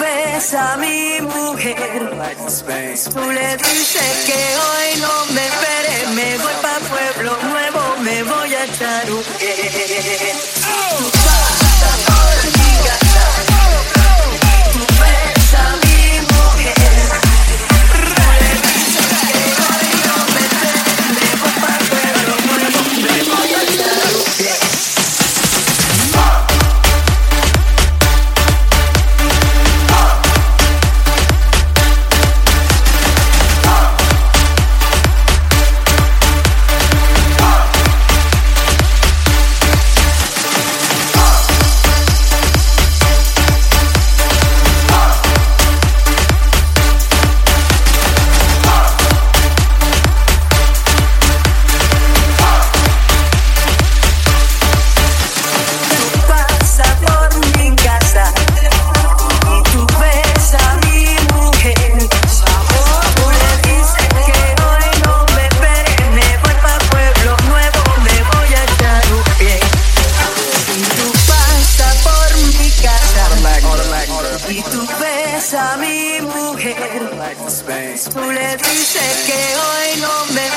besa a mi mujer. Tú le dices que hoy no me veré, me voy pa' Pueblo Nuevo, me voy a echar un Tú le dices que hoy no me